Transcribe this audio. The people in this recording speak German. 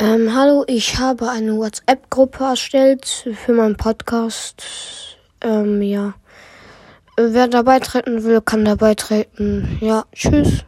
Ähm, hallo, ich habe eine WhatsApp-Gruppe erstellt für meinen Podcast. Ähm, ja. Wer dabei treten will, kann dabei treten. Ja, tschüss.